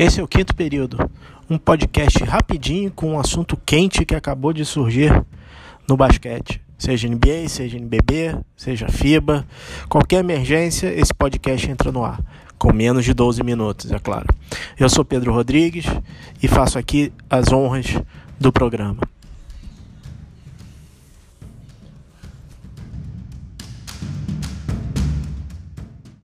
Esse é o quinto período, um podcast rapidinho com um assunto quente que acabou de surgir no basquete. Seja NBA, seja NBB, seja FIBA, qualquer emergência, esse podcast entra no ar, com menos de 12 minutos, é claro. Eu sou Pedro Rodrigues e faço aqui as honras do programa.